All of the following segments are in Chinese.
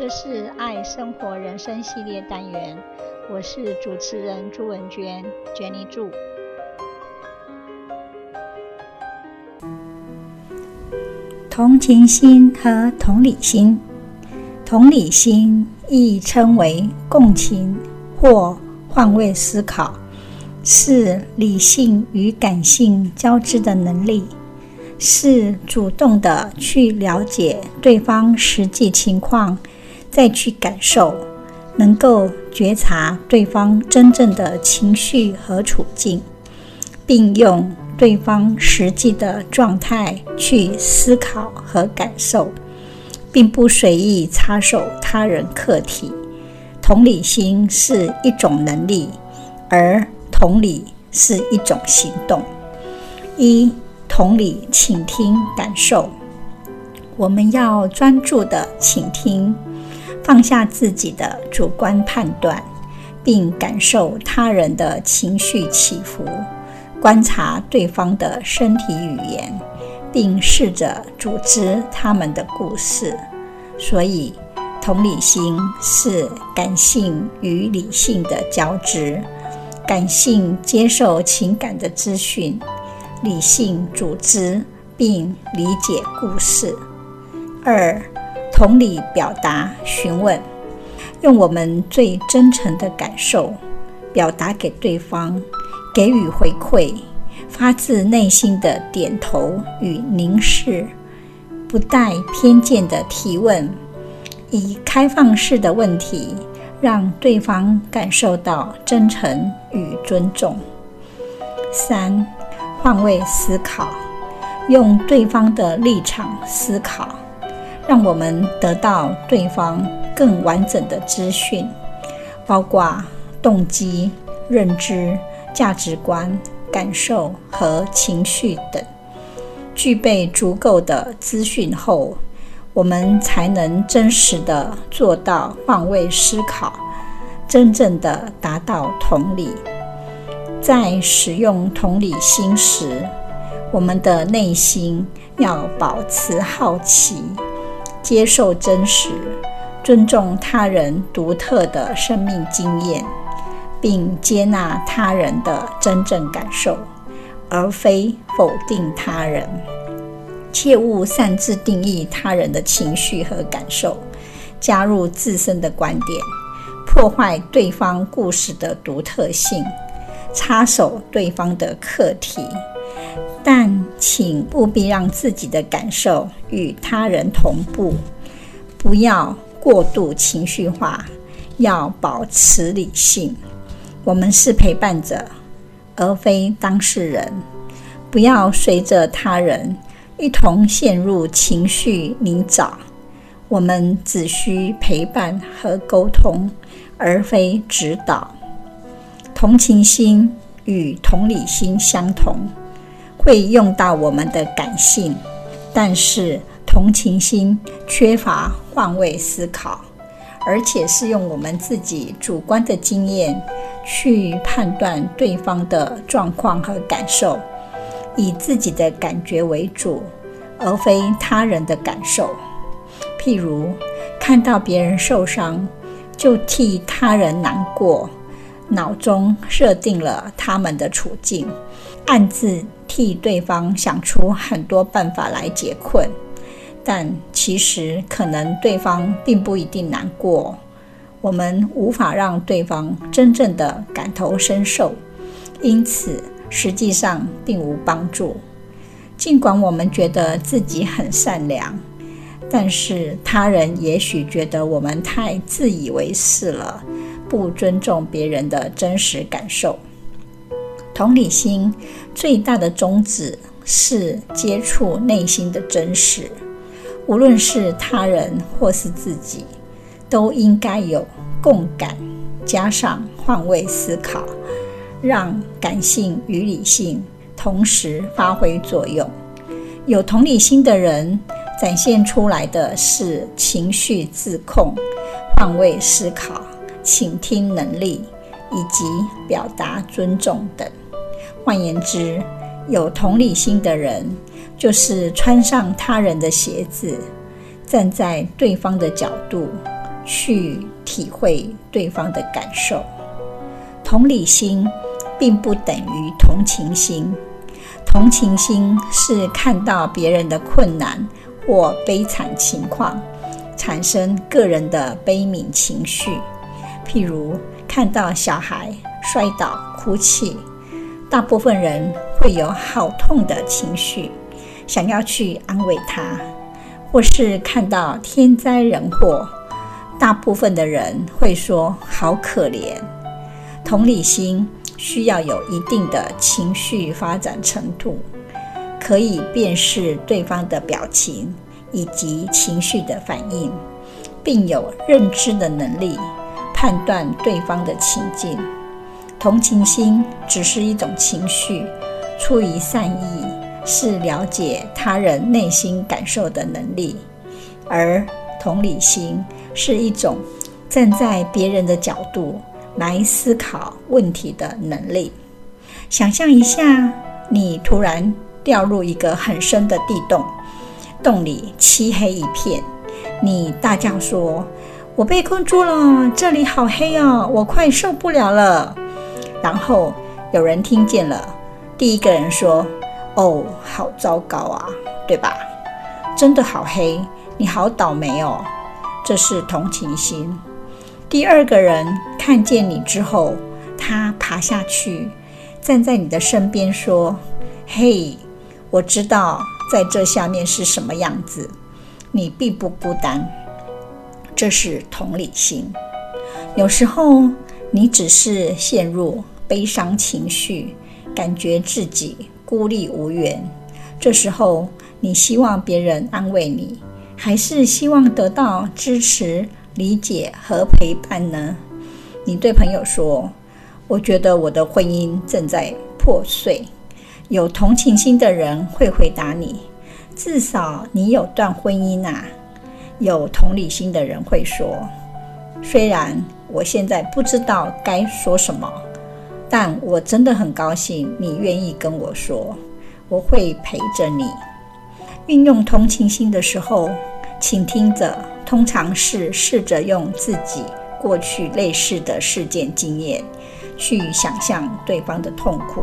这是爱生活人生系列单元，我是主持人朱文娟，Jenny 朱。同情心和同理心，同理心亦称为共情或换位思考，是理性与感性交织的能力，是主动的去了解对方实际情况，再去感受，能够觉察对方真正的情绪和处境，并用对方实际的状态去思考和感受，并不随意插手他人课题。同理心是一种能力，而同理是一种行动。一、同理，倾听感受。我们要专注地倾听，放下自己的主观判断，并感受他人的情绪起伏。观察对方的身体语言，并试着组织他们的故事。所以，同理心是感性与理性的交织。感性接受情感的资讯，理性组织并理解故事。二，同理表达询问，用我们最真诚的感受表达给对方。给予回馈，发自内心的点头与凝视，不带偏见的提问，以开放式的问题，让对方感受到真诚与尊重。三，换位思考，用对方的立场思考，让我们得到对方更完整的资讯，包括动机、认知。价值观、感受和情绪等，具备足够的资讯后，我们才能真实地做到换位思考，真正地达到同理。在使用同理心时，我们的内心要保持好奇，接受真实，尊重他人独特的生命经验。并接纳他人的真正感受，而非否定他人。切勿擅自定义他人的情绪和感受，加入自身的观点，破坏对方故事的独特性，插手对方的课题。但请务必让自己的感受与他人同步，不要过度情绪化，要保持理性。我们是陪伴者，而非当事人。不要随着他人一同陷入情绪泥沼。我们只需陪伴和沟通，而非指导。同情心与同理心相同，会用到我们的感性，但是同情心缺乏换位思考。而且是用我们自己主观的经验去判断对方的状况和感受，以自己的感觉为主，而非他人的感受。譬如看到别人受伤，就替他人难过，脑中设定了他们的处境，暗自替对方想出很多办法来解困。但其实可能对方并不一定难过，我们无法让对方真正的感同身受，因此实际上并无帮助。尽管我们觉得自己很善良，但是他人也许觉得我们太自以为是了，不尊重别人的真实感受。同理心最大的宗旨是接触内心的真实。无论是他人或是自己，都应该有共感，加上换位思考，让感性与理性同时发挥作用。有同理心的人展现出来的是情绪自控、换位思考、倾听能力以及表达尊重等。换言之，有同理心的人，就是穿上他人的鞋子，站在对方的角度，去体会对方的感受。同理心并不等于同情心，同情心是看到别人的困难或悲惨情况，产生个人的悲悯情绪。譬如看到小孩摔倒哭泣，大部分人会有好痛的情绪，想要去安慰他。或是看到天灾人祸，大部分的人会说“好可怜”。同理心需要有一定的情绪发展程度，可以辨识对方的表情以及情绪的反应，并有认知的能力，判断对方的情境。同情心只是一种情绪，出于善意。是了解他人内心感受的能力，而同理心是一种站在别人的角度来思考问题的能力。想象一下，你突然掉入一个很深的地洞，洞里漆黑一片，你大叫说：“我被困住了，这里好黑哦，我快受不了了。”然后有人听见了，第一个人说。哦，好糟糕啊，对吧？真的好黑，你好倒霉哦。这是同情心。第二个人看见你之后，他爬下去，站在你的身边说：“嘿，我知道在这下面是什么样子，你并不孤单。”这是同理心。有时候你只是陷入悲伤情绪，感觉自己。孤立无援，这时候你希望别人安慰你，还是希望得到支持、理解和陪伴呢？你对朋友说：“我觉得我的婚姻正在破碎。”有同情心的人会回答你：“至少你有段婚姻啊。”有同理心的人会说：“虽然我现在不知道该说什么。”但我真的很高兴你愿意跟我说，我会陪着你。运用同情心的时候，倾听者通常是试着用自己过去类似的事件经验，去想象对方的痛苦，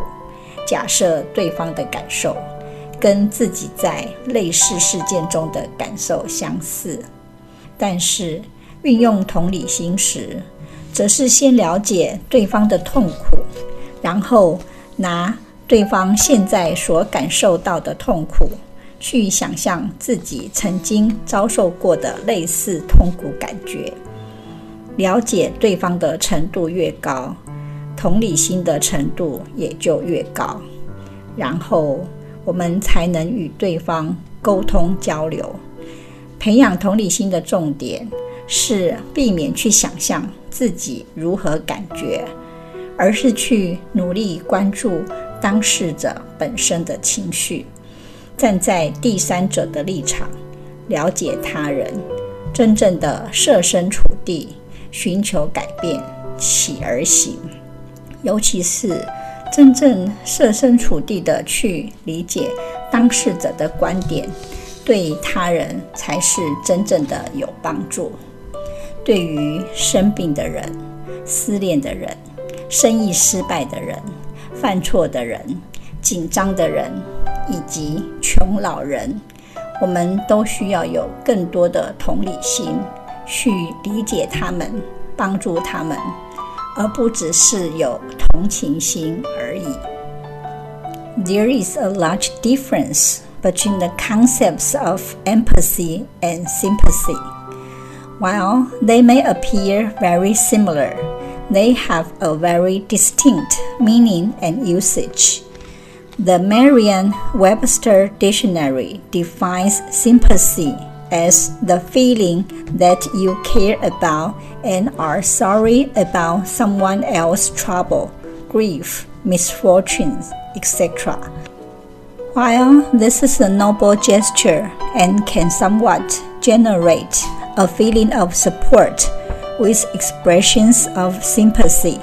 假设对方的感受跟自己在类似事件中的感受相似。但是运用同理心时，则是先了解对方的痛苦，然后拿对方现在所感受到的痛苦，去想象自己曾经遭受过的类似痛苦感觉。了解对方的程度越高，同理心的程度也就越高，然后我们才能与对方沟通交流。培养同理心的重点是避免去想象。自己如何感觉，而是去努力关注当事者本身的情绪，站在第三者的立场，了解他人，真正的设身处地，寻求改变，起而行。尤其是真正设身处地的去理解当事者的观点，对他人才是真正的有帮助。对于生病的人、失恋的人、生意失败的人、犯错的人、紧张的人以及穷老人，我们都需要有更多的同理心，去理解他们、帮助他们，而不只是有同情心而已。There is a large difference between the concepts of empathy and sympathy. While they may appear very similar, they have a very distinct meaning and usage. The Merriam-Webster Dictionary defines sympathy as the feeling that you care about and are sorry about someone else's trouble, grief, misfortunes, etc. While this is a noble gesture and can somewhat generate a feeling of support with expressions of sympathy.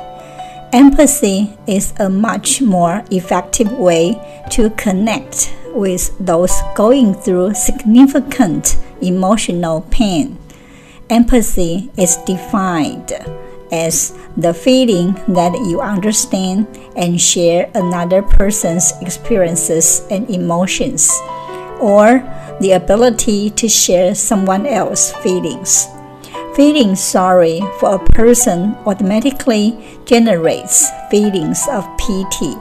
Empathy is a much more effective way to connect with those going through significant emotional pain Empathy is defined as the feeling that you understand and share another person's experiences and emotions, or the ability to share someone else's feelings. Feeling sorry for a person automatically generates feelings of pity,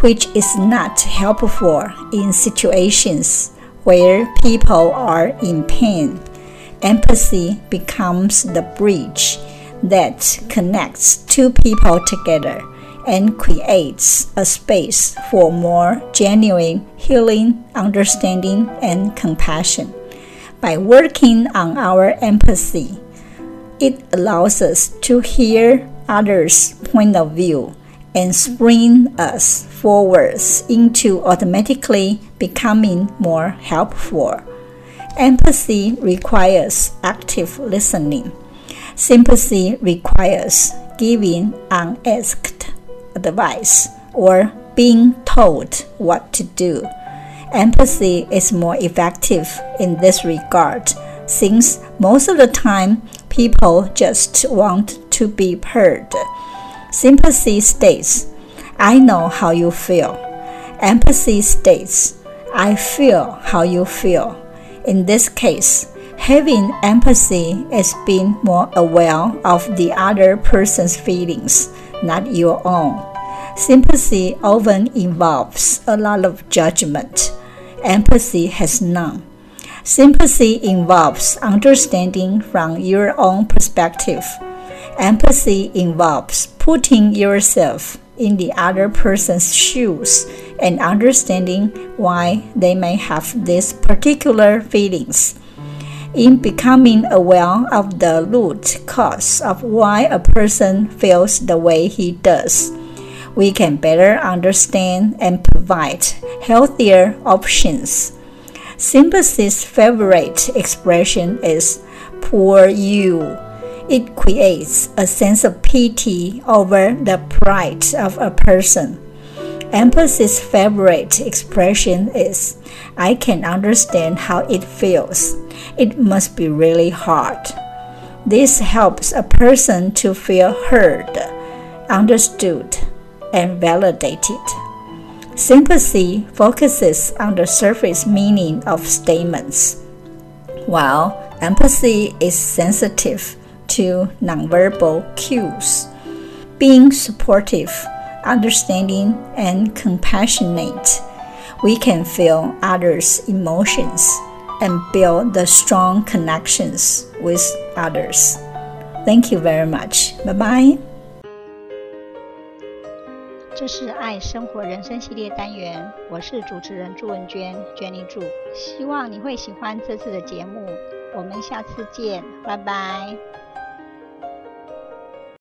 which is not helpful in situations where people are in pain. Empathy becomes the bridge that connects two people together and creates a space for more genuine healing, understanding, and compassion. By working on our empathy, it allows us to hear others' point of view and spring us forwards into automatically becoming more helpful. Empathy requires active listening. Sympathy requires giving unasked advice or being told what to do. Empathy is more effective in this regard since most of the time people just want to be heard. Sympathy states, I know how you feel. Empathy states, I feel how you feel. In this case, having empathy is being more aware of the other person's feelings, not your own. Sympathy often involves a lot of judgment. Empathy has none. Sympathy involves understanding from your own perspective. Empathy involves putting yourself in the other person's shoes and understanding why they may have these particular feelings. In becoming aware of the root cause of why a person feels the way he does, we can better understand and provide healthier options. Sympathy's favorite expression is poor you it creates a sense of pity over the plight of a person. Empathy's favorite expression is, I can understand how it feels. It must be really hard. This helps a person to feel heard, understood, and validated. Sympathy focuses on the surface meaning of statements, while empathy is sensitive to nonverbal cues. Being supportive, understanding, and compassionate, we can feel others' emotions and build the strong connections with others. Thank you very much. Bye bye. 这是爱生活人生系列单元，我是主持人朱文娟，Jenny 朱，希望你会喜欢这次的节目。我们下次见，拜拜。